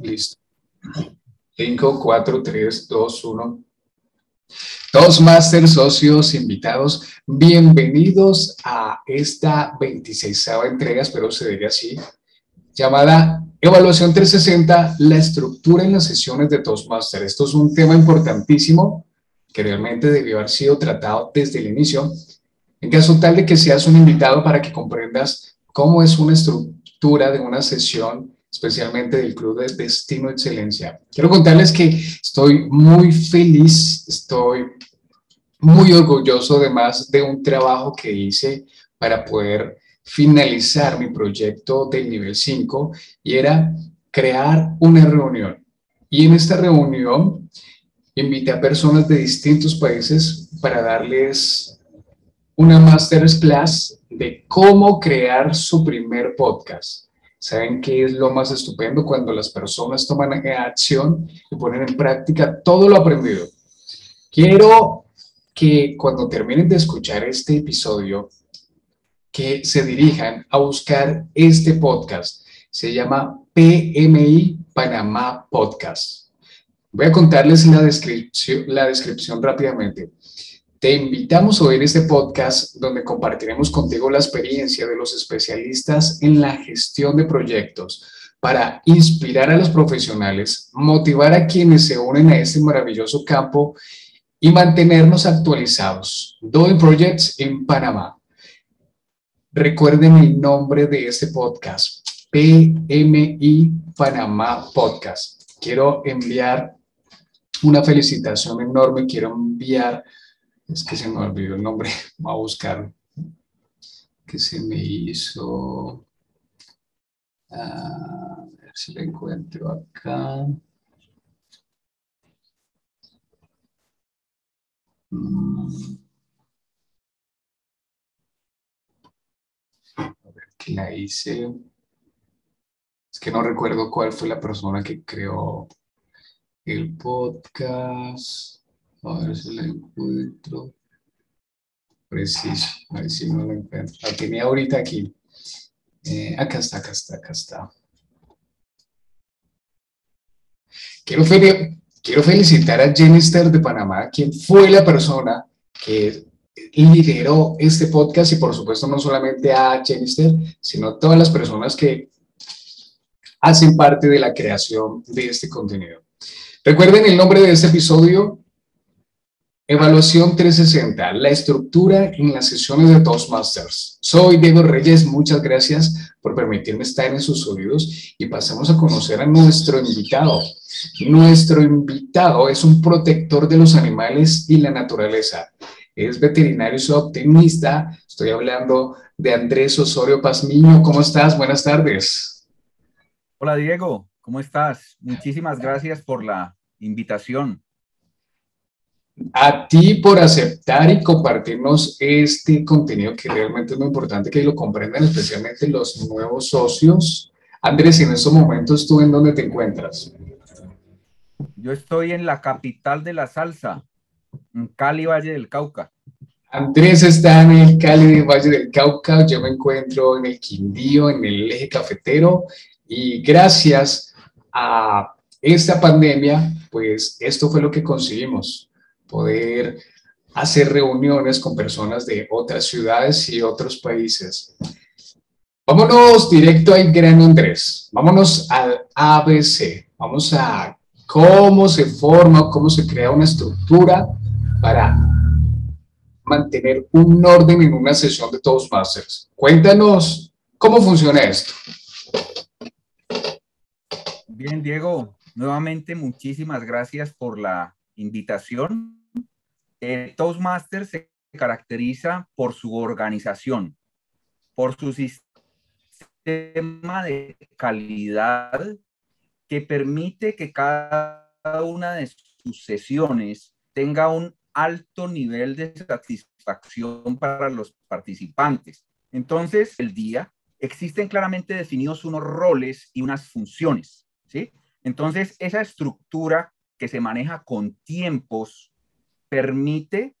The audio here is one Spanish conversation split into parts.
Listo. 5, 4, 3, 2, 1. Todos máster socios invitados, bienvenidos a esta 26 entrega, espero se diga así, llamada Evaluación 360, la estructura en las sesiones de Toastmaster. Esto es un tema importantísimo que realmente debió haber sido tratado desde el inicio. En caso tal de que seas un invitado para que comprendas cómo es una estructura de una sesión especialmente del Club de Destino Excelencia. Quiero contarles que estoy muy feliz, estoy muy orgulloso además de un trabajo que hice para poder finalizar mi proyecto del nivel 5 y era crear una reunión. Y en esta reunión invité a personas de distintos países para darles una masterclass de cómo crear su primer podcast. ¿Saben qué es lo más estupendo? Cuando las personas toman acción y ponen en práctica todo lo aprendido. Quiero que cuando terminen de escuchar este episodio, que se dirijan a buscar este podcast. Se llama PMI Panamá Podcast. Voy a contarles la la descripción rápidamente. Te invitamos a oír este podcast donde compartiremos contigo la experiencia de los especialistas en la gestión de proyectos para inspirar a los profesionales, motivar a quienes se unen a este maravilloso campo y mantenernos actualizados. Doing Projects en Panamá. Recuerden el nombre de este podcast, PMI Panamá Podcast. Quiero enviar una felicitación enorme, quiero enviar es que se me olvidó el nombre. Voy a buscar que se me hizo. a ver si lo encuentro acá. Mm. A ver qué la hice. Es que no recuerdo cuál fue la persona que creó el podcast. A ver si la encuentro. Preciso, a ver si no la encuentro. La tenía ahorita aquí. Eh, acá está, acá está, acá está. Quiero, quiero felicitar a Jennifer de Panamá, quien fue la persona que lideró este podcast y por supuesto no solamente a Jennifer, sino a todas las personas que hacen parte de la creación de este contenido. Recuerden el nombre de este episodio, Evaluación 360, la estructura en las sesiones de Toastmasters. Soy Diego Reyes, muchas gracias por permitirme estar en sus oídos y pasamos a conocer a nuestro invitado. Nuestro invitado es un protector de los animales y la naturaleza. Es veterinario y optimista. Estoy hablando de Andrés Osorio Pazmiño. ¿Cómo estás? Buenas tardes. Hola Diego, ¿cómo estás? Muchísimas gracias por la invitación a ti por aceptar y compartirnos este contenido que realmente es muy importante que lo comprendan especialmente los nuevos socios. Andrés, en estos momentos, ¿tú en dónde te encuentras? Yo estoy en la capital de la salsa, en Cali, Valle del Cauca. Andrés está en el Cali, Valle del Cauca, yo me encuentro en el Quindío, en el eje cafetero, y gracias a esta pandemia, pues esto fue lo que conseguimos poder hacer reuniones con personas de otras ciudades y otros países. Vámonos directo al gran Andrés, vámonos al ABC, vamos a cómo se forma, cómo se crea una estructura para mantener un orden en una sesión de Toastmasters. Cuéntanos cómo funciona esto. Bien, Diego, nuevamente muchísimas gracias por la invitación. Eh, Toastmasters se caracteriza por su organización, por su sistema de calidad que permite que cada una de sus sesiones tenga un alto nivel de satisfacción para los participantes. Entonces, el día existen claramente definidos unos roles y unas funciones, ¿sí? Entonces, esa estructura que se maneja con tiempos permite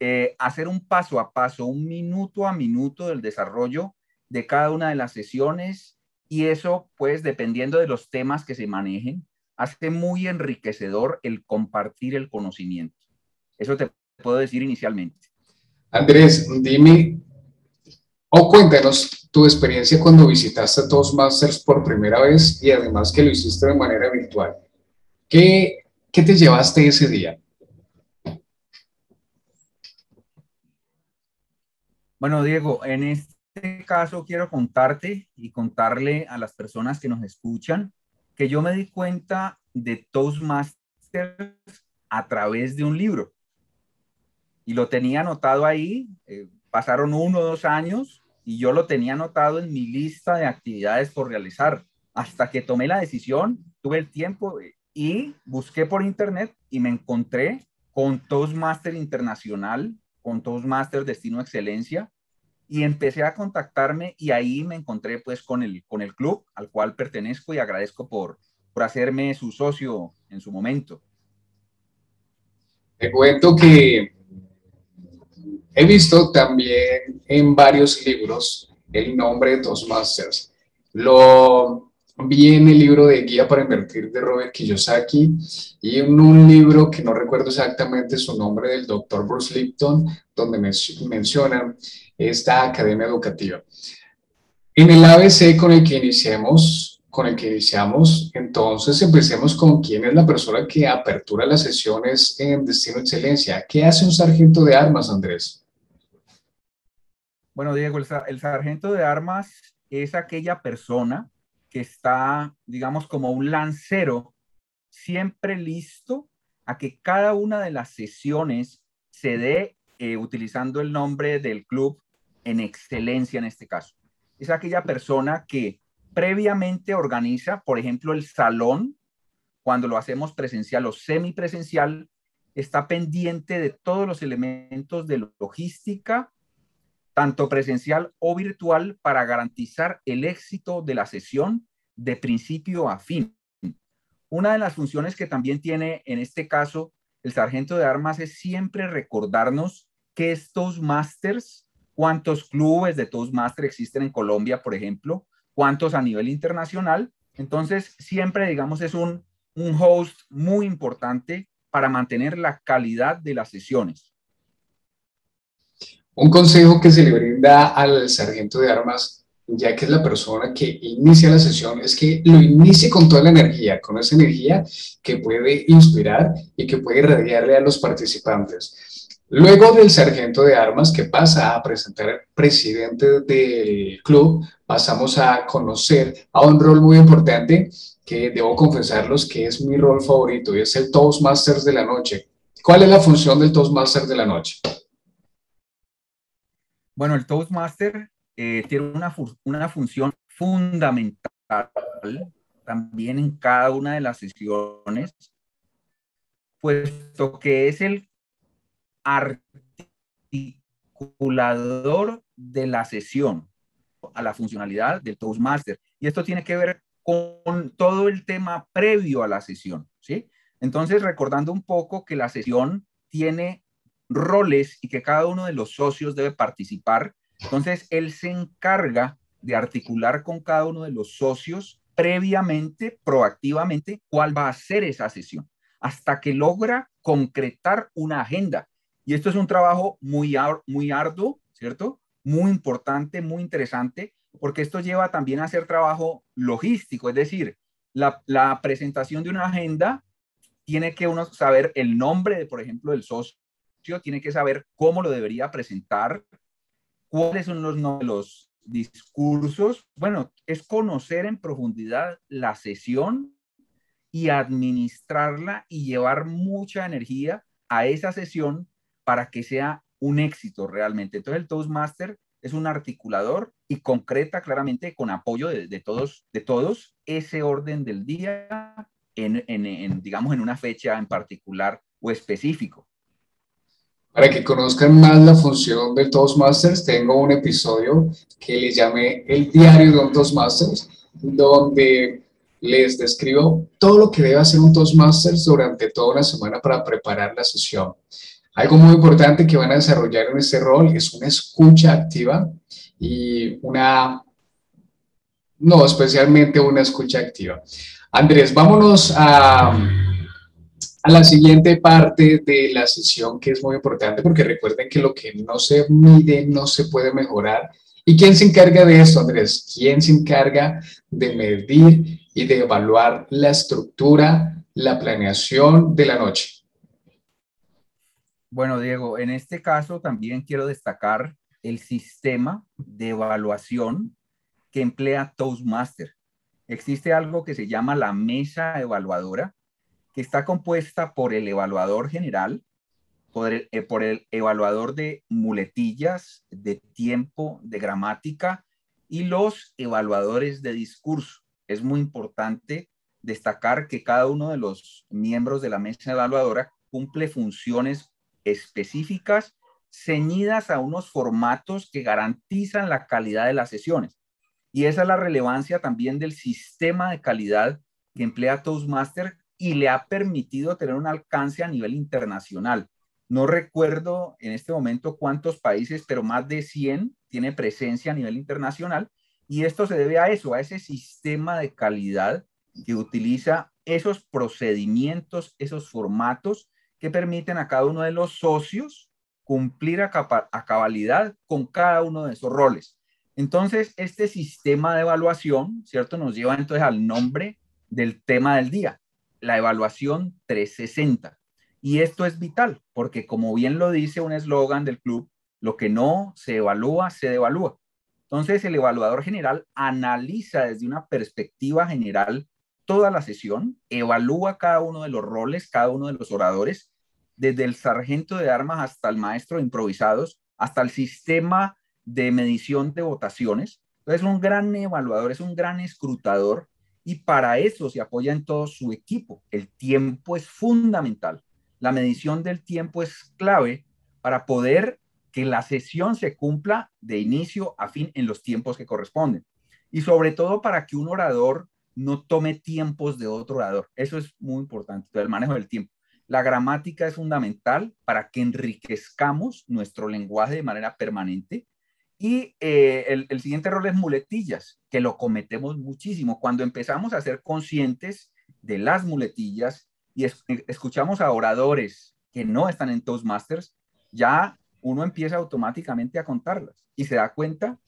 eh, hacer un paso a paso, un minuto a minuto del desarrollo de cada una de las sesiones y eso, pues, dependiendo de los temas que se manejen, hace muy enriquecedor el compartir el conocimiento. Eso te puedo decir inicialmente. Andrés, dime o cuéntanos tu experiencia cuando visitaste Toastmasters por primera vez y además que lo hiciste de manera virtual. ¿Qué, qué te llevaste ese día? Bueno, Diego, en este caso quiero contarte y contarle a las personas que nos escuchan que yo me di cuenta de Toastmasters a través de un libro. Y lo tenía anotado ahí, eh, pasaron uno o dos años y yo lo tenía anotado en mi lista de actividades por realizar. Hasta que tomé la decisión, tuve el tiempo y busqué por internet y me encontré con Toastmaster Internacional, con Toastmaster Destino Excelencia y empecé a contactarme y ahí me encontré pues con el, con el club al cual pertenezco y agradezco por, por hacerme su socio en su momento. Te cuento que he visto también en varios libros el nombre de Toastmasters. Lo vi en el libro de Guía para Invertir de Robert Kiyosaki y en un libro que no recuerdo exactamente su nombre del doctor Bruce Lipton, donde mencionan esta academia educativa. En el ABC con el que iniciemos, con el que iniciamos, entonces empecemos con quién es la persona que apertura las sesiones en Destino Excelencia. ¿Qué hace un sargento de armas, Andrés? Bueno, Diego, el, el sargento de armas es aquella persona que está, digamos, como un lancero, siempre listo a que cada una de las sesiones se dé eh, utilizando el nombre del club en excelencia en este caso. Es aquella persona que previamente organiza, por ejemplo, el salón, cuando lo hacemos presencial o semipresencial, está pendiente de todos los elementos de logística, tanto presencial o virtual, para garantizar el éxito de la sesión de principio a fin. Una de las funciones que también tiene en este caso el sargento de armas es siempre recordarnos que estos másters cuántos clubes de Toastmaster existen en Colombia, por ejemplo, cuántos a nivel internacional. Entonces, siempre, digamos, es un, un host muy importante para mantener la calidad de las sesiones. Un consejo que se le brinda al sargento de armas, ya que es la persona que inicia la sesión, es que lo inicie con toda la energía, con esa energía que puede inspirar y que puede irradiarle a los participantes. Luego del sargento de armas que pasa a presentar al presidente del club, pasamos a conocer a un rol muy importante que debo confesarlos que es mi rol favorito y es el Toastmasters de la noche. ¿Cuál es la función del Toastmaster de la noche? Bueno, el Toastmaster eh, tiene una, una función fundamental también en cada una de las sesiones, puesto que es el articulador de la sesión a la funcionalidad del Toastmaster. Y esto tiene que ver con todo el tema previo a la sesión, ¿sí? Entonces, recordando un poco que la sesión tiene roles y que cada uno de los socios debe participar, entonces él se encarga de articular con cada uno de los socios previamente, proactivamente, cuál va a ser esa sesión, hasta que logra concretar una agenda. Y esto es un trabajo muy, muy arduo, ¿cierto? Muy importante, muy interesante, porque esto lleva también a hacer trabajo logístico, es decir, la, presentación de una agenda tiene que uno saber el nombre, de, por ejemplo, del socio, tiene que saber cómo lo debería presentar, cuáles son los, los discursos. Bueno, es conocer en profundidad la sesión y administrarla y llevar mucha energía a esa sesión para que sea un éxito realmente. Entonces el Toastmaster es un articulador y concreta claramente con apoyo de, todos, de todos ese orden del día en, digamos, en una fecha en particular o específico. Para que conozcan más la función del Toastmasters, tengo un episodio que le llamé El diario de un Toastmasters, donde les describo todo lo que debe hacer un Toastmasters durante toda una semana para preparar la sesión. Algo muy importante que van a desarrollar en este rol es una escucha activa y una No, especialmente una escucha activa. Andrés, vámonos a, a la siguiente parte de la sesión que es muy importante porque recuerden que lo que no se mide no se puede mejorar. ¿Y quién se encarga de esto, Andrés? ¿Quién se encarga de medir y de evaluar la estructura, la planeación de la noche? Bueno, Diego, en este caso también quiero destacar el sistema de evaluación que emplea Toastmaster. Existe algo que se llama la mesa evaluadora, que está compuesta por el evaluador general, por el, eh, por el evaluador de muletillas, de tiempo, de gramática y los evaluadores de discurso. Es muy importante destacar que cada uno de los miembros de la mesa evaluadora cumple funciones específicas ceñidas a unos formatos que garantizan la calidad de las sesiones. Y esa es la relevancia también del sistema de calidad que emplea Toastmaster y le ha permitido tener un alcance a nivel internacional. No recuerdo en este momento cuántos países, pero más de 100 tiene presencia a nivel internacional. Y esto se debe a eso, a ese sistema de calidad que utiliza esos procedimientos, esos formatos que permiten a cada uno de los socios cumplir a, cabalidad con cada uno de esos roles. Entonces, este sistema de evaluación, ¿cierto? Nos lleva entonces al nombre del tema del día, la evaluación 360. Y esto es vital, porque como bien lo dice un eslogan del club, lo que no se evalúa, se devalúa. Entonces, el evaluador general analiza desde una perspectiva general toda la sesión, evalúa cada uno de los roles, cada uno de los oradores, desde el sargento de armas hasta el maestro de improvisados, hasta el sistema de medición de votaciones. Entonces, es un gran evaluador, es un gran escrutador y para eso se apoya en todo su equipo. El tiempo es fundamental. La medición del tiempo es clave para poder que la sesión se cumpla de inicio a fin en los tiempos que corresponden. Y sobre todo para que un orador no tome tiempos de otro orador. Eso es muy importante, el manejo del tiempo. La gramática es fundamental para que enriquezcamos nuestro lenguaje de manera permanente y eh, el, siguiente rol es muletillas, que lo cometemos muchísimo. Cuando empezamos a ser conscientes de las muletillas y escuchamos a oradores que no están en Toastmasters, ya uno empieza automáticamente a contarlas y se da cuenta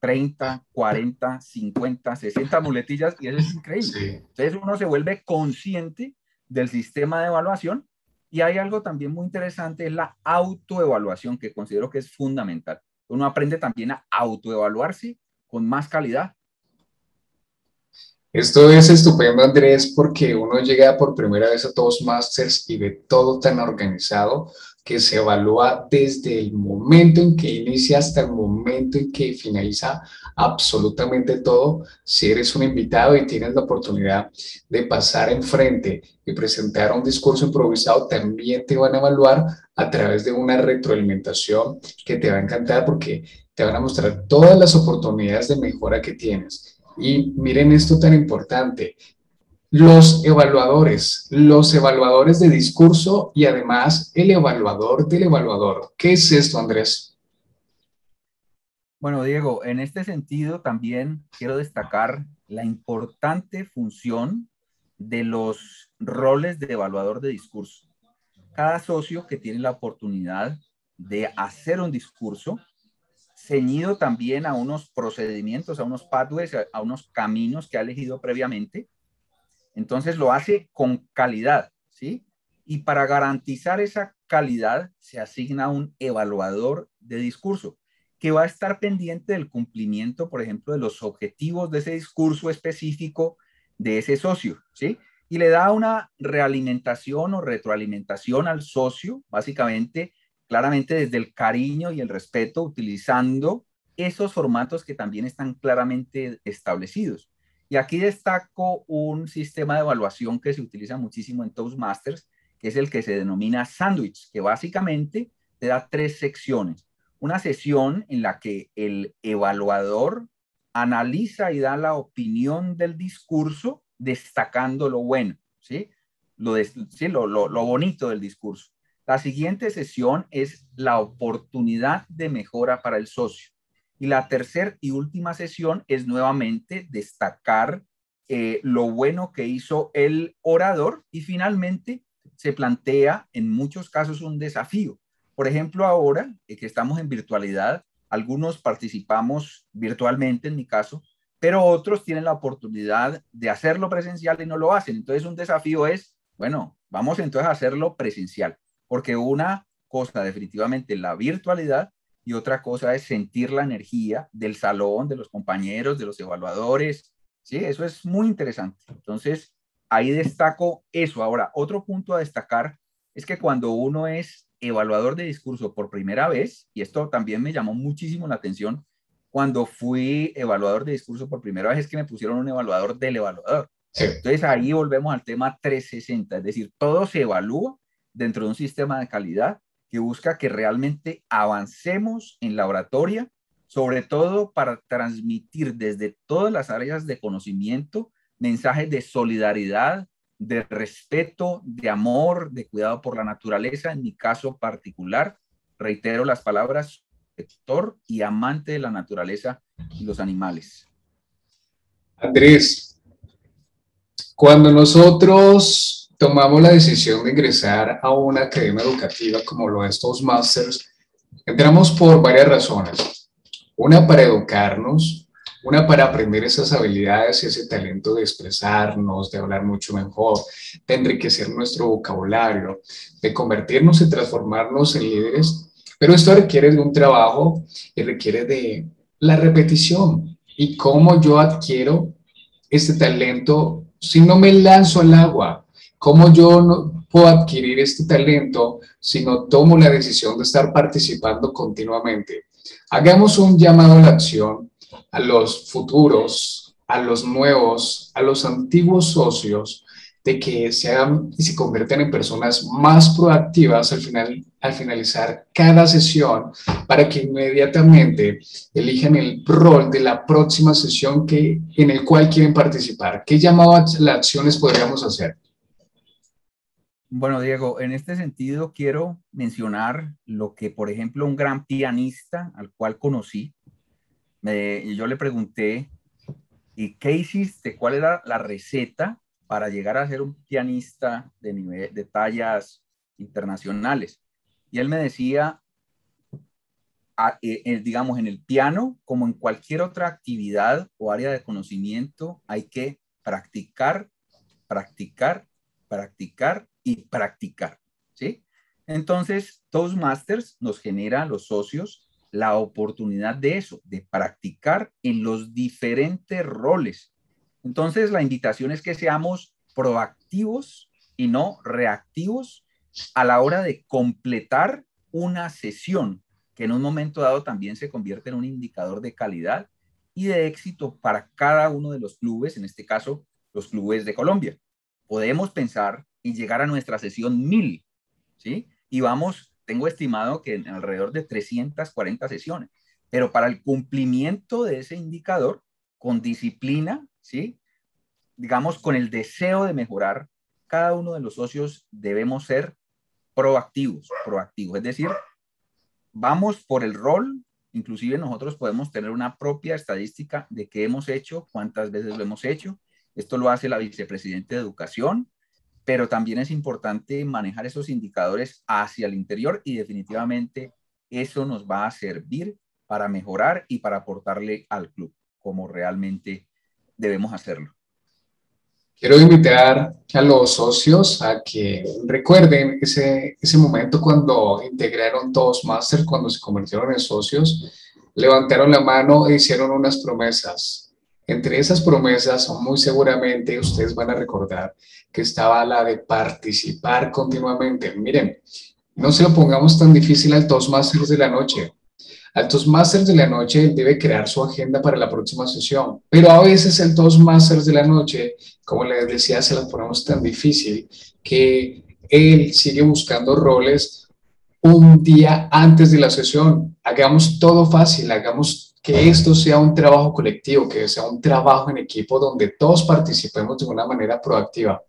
30, 40, 50, 60 muletillas y eso es increíble. Entonces uno se vuelve consciente del sistema de evaluación y hay algo también muy interesante, es la autoevaluación que considero que es fundamental uno aprende también a autoevaluarse con más calidad. Esto es estupendo, Andrés, porque uno llega por primera vez a Toastmasters y ve todo tan organizado que se evalúa desde el momento en que inicia hasta el momento en que finaliza absolutamente todo. Si eres un invitado y tienes la oportunidad de pasar enfrente y presentar un discurso improvisado, también te van a evaluar a través de una retroalimentación que te va a encantar porque te van a mostrar todas las oportunidades de mejora que tienes. Y miren esto tan importante, los evaluadores, los evaluadores de discurso y además el evaluador del evaluador. ¿Qué es esto, Andrés? Bueno, Diego, en este sentido también quiero destacar la importante función de los roles de evaluador de discurso. Cada socio que tiene la oportunidad de hacer un discurso, ceñido también a unos procedimientos, a unos pathways, a unos caminos que ha elegido previamente, entonces lo hace con calidad, ¿sí? Y para garantizar esa calidad se asigna un evaluador de discurso que va a estar pendiente del cumplimiento, por ejemplo, de los objetivos de ese discurso específico de ese socio, ¿sí? Y le da una realimentación o retroalimentación al socio, básicamente, claramente desde el cariño y el respeto, utilizando esos formatos que también están claramente establecidos. Y aquí destaco un sistema de evaluación que se utiliza muchísimo en Toastmasters, que es el que se denomina Sandwich, que básicamente te da tres secciones. Una sesión en la que el evaluador analiza y da la opinión del discurso, destacando lo bueno, ¿sí? Lo. Lo, lo, lo bonito del discurso. La siguiente sesión es la oportunidad de mejora para el socio. Y la tercera y última sesión es nuevamente destacar eh, lo bueno que hizo el orador y finalmente se plantea en muchos casos un desafío. Por ejemplo, ahora eh, que estamos en virtualidad, algunos participamos virtualmente en mi caso, pero otros tienen la oportunidad de hacerlo presencial y no lo hacen. Entonces un desafío es, bueno, vamos entonces a hacerlo presencial, porque una cosa definitivamente la virtualidad y otra cosa es sentir la energía del salón, de los compañeros, de los evaluadores. Sí, eso es muy interesante. Entonces, ahí destaco eso. Ahora, otro punto a destacar es que cuando uno es evaluador de discurso por primera vez, y esto también me llamó muchísimo la atención, cuando fui evaluador de discurso por primera vez es que me pusieron un evaluador del evaluador. Entonces ahí volvemos al tema 360, es decir, todo se evalúa dentro de un sistema de calidad que busca que realmente avancemos en la oratoria, sobre todo para transmitir desde todas las áreas de conocimiento mensajes de solidaridad, de respeto, de amor, de cuidado por la naturaleza. En mi caso particular, reitero las palabras, sector y amante de la naturaleza y los animales. Andrés, cuando nosotros tomamos la decisión de ingresar a una academia educativa como lo es Toastmasters, entramos por varias razones. Una para educarnos, una para aprender esas habilidades y ese talento de expresarnos, de hablar mucho mejor, de enriquecer nuestro vocabulario, de convertirnos y transformarnos en líderes. Pero esto requiere de un trabajo y requiere de la repetición. ¿Y cómo yo adquiero este talento si no me lanzo al agua? ¿Cómo yo no puedo adquirir este talento si no tomo la decisión de estar participando continuamente? Hagamos un llamado a la acción a los futuros, a los nuevos, a los antiguos socios, de que sean y se conviertan en personas más proactivas al, final, al finalizar cada sesión para que inmediatamente elijan el rol de la próxima sesión que, en el cual quieren participar. ¿Qué llamado a las acciones podríamos hacer? Bueno, Diego, en este sentido quiero mencionar lo que, por ejemplo, un gran pianista al cual conocí, yo le pregunté, ¿y qué hiciste? ¿Cuál era la receta para llegar a ser un pianista de, nivel, de tallas internacionales? Y él me decía, eh, eh, digamos, en el piano, como en cualquier otra actividad o área de conocimiento, hay que practicar, practicar, practicar y practicar, ¿sí? Entonces, Toastmasters nos genera a los socios la oportunidad de eso, de practicar en los diferentes roles. Entonces, la invitación es que seamos proactivos y no reactivos a la hora de completar una sesión, que en un momento dado también se convierte en un indicador de calidad y de éxito para cada uno de los clubes, en este caso, los clubes de Colombia. Podemos pensar y llegar a nuestra sesión 1000, ¿sí? Y vamos, tengo estimado que en alrededor de 340 sesiones, pero para el cumplimiento de ese indicador, con disciplina, ¿sí? Digamos, con el deseo de mejorar, cada uno de los socios debemos ser proactivos, proactivos, es decir, vamos por el rol, inclusive nosotros podemos tener una propia estadística de qué hemos hecho, cuántas veces lo hemos hecho. Esto lo hace la vicepresidenta de Educación, pero también es importante manejar esos indicadores hacia el interior y definitivamente eso nos va a servir para mejorar y para aportarle al club como realmente debemos hacerlo. Quiero invitar a los socios a que recuerden ese, ese momento cuando integraron Toastmasters, cuando se convirtieron en socios, levantaron la mano e hicieron unas promesas entre esas promesas, muy seguramente ustedes van a recordar que estaba la de participar continuamente. Miren, no se lo pongamos tan difícil al Toastmasters de la noche. Al Toastmasters de la noche él debe crear su agenda para la próxima sesión, pero a veces el Toastmasters de la noche, como les decía, se lo ponemos tan difícil que él sigue buscando roles un día antes de la sesión. Hagamos todo fácil, hagamos que esto sea un trabajo colectivo, que sea un trabajo en equipo donde todos participemos de una manera proactiva.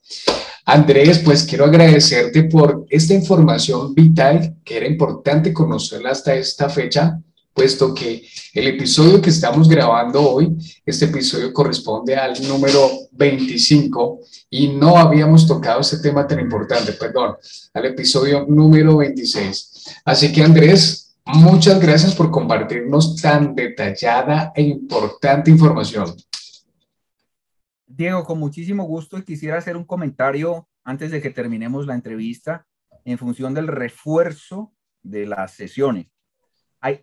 Andrés, pues quiero agradecerte por esta información vital que era importante conocerla hasta esta fecha puesto que el episodio que estamos grabando hoy, este episodio corresponde al número 25 y no habíamos tocado este tema tan importante, perdón, al episodio número 26. Así que Andrés, muchas gracias por compartirnos tan detallada e importante información. Diego, con muchísimo gusto quisiera hacer un comentario antes de que terminemos la entrevista en función del refuerzo de las sesiones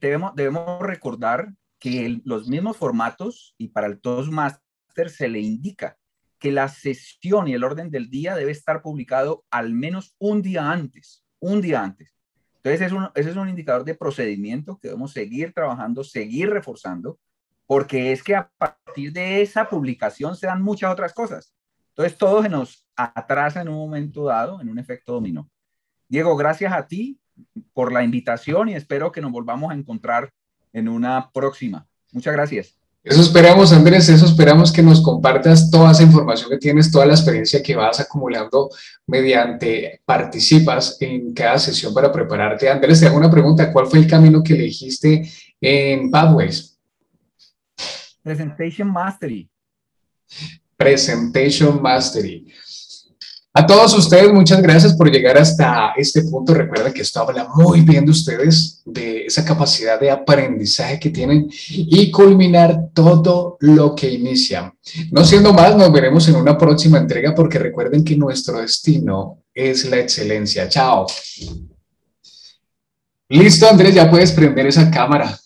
debemos, debemos recordar que los mismos formatos y para el Toastmaster se le indica que la sesión y el orden del día debe estar publicado al menos un día antes, un día antes. Entonces, es un, ese es un indicador de procedimiento que debemos seguir trabajando, seguir reforzando, porque es que a partir de esa publicación se dan muchas otras cosas. Entonces, todo se nos atrasa en un momento dado, en un efecto dominó. Diego, gracias a ti por la invitación y espero que nos volvamos a encontrar en una próxima. Muchas gracias. Eso esperamos, Andrés, eso esperamos que nos compartas toda esa información que tienes, toda la experiencia que vas acumulando mediante participas en cada sesión para prepararte. Andrés, te hago una pregunta, ¿cuál fue el camino que elegiste en Pathways? Presentation Mastery. Presentation Mastery. A todos ustedes, muchas gracias por llegar hasta este punto. Recuerden que esto habla muy bien de ustedes, de esa capacidad de aprendizaje que tienen y culminar todo lo que inician. No siendo más, nos veremos en una próxima entrega porque recuerden que nuestro destino es la excelencia. Chao. Listo, Andrés, ya puedes prender esa cámara.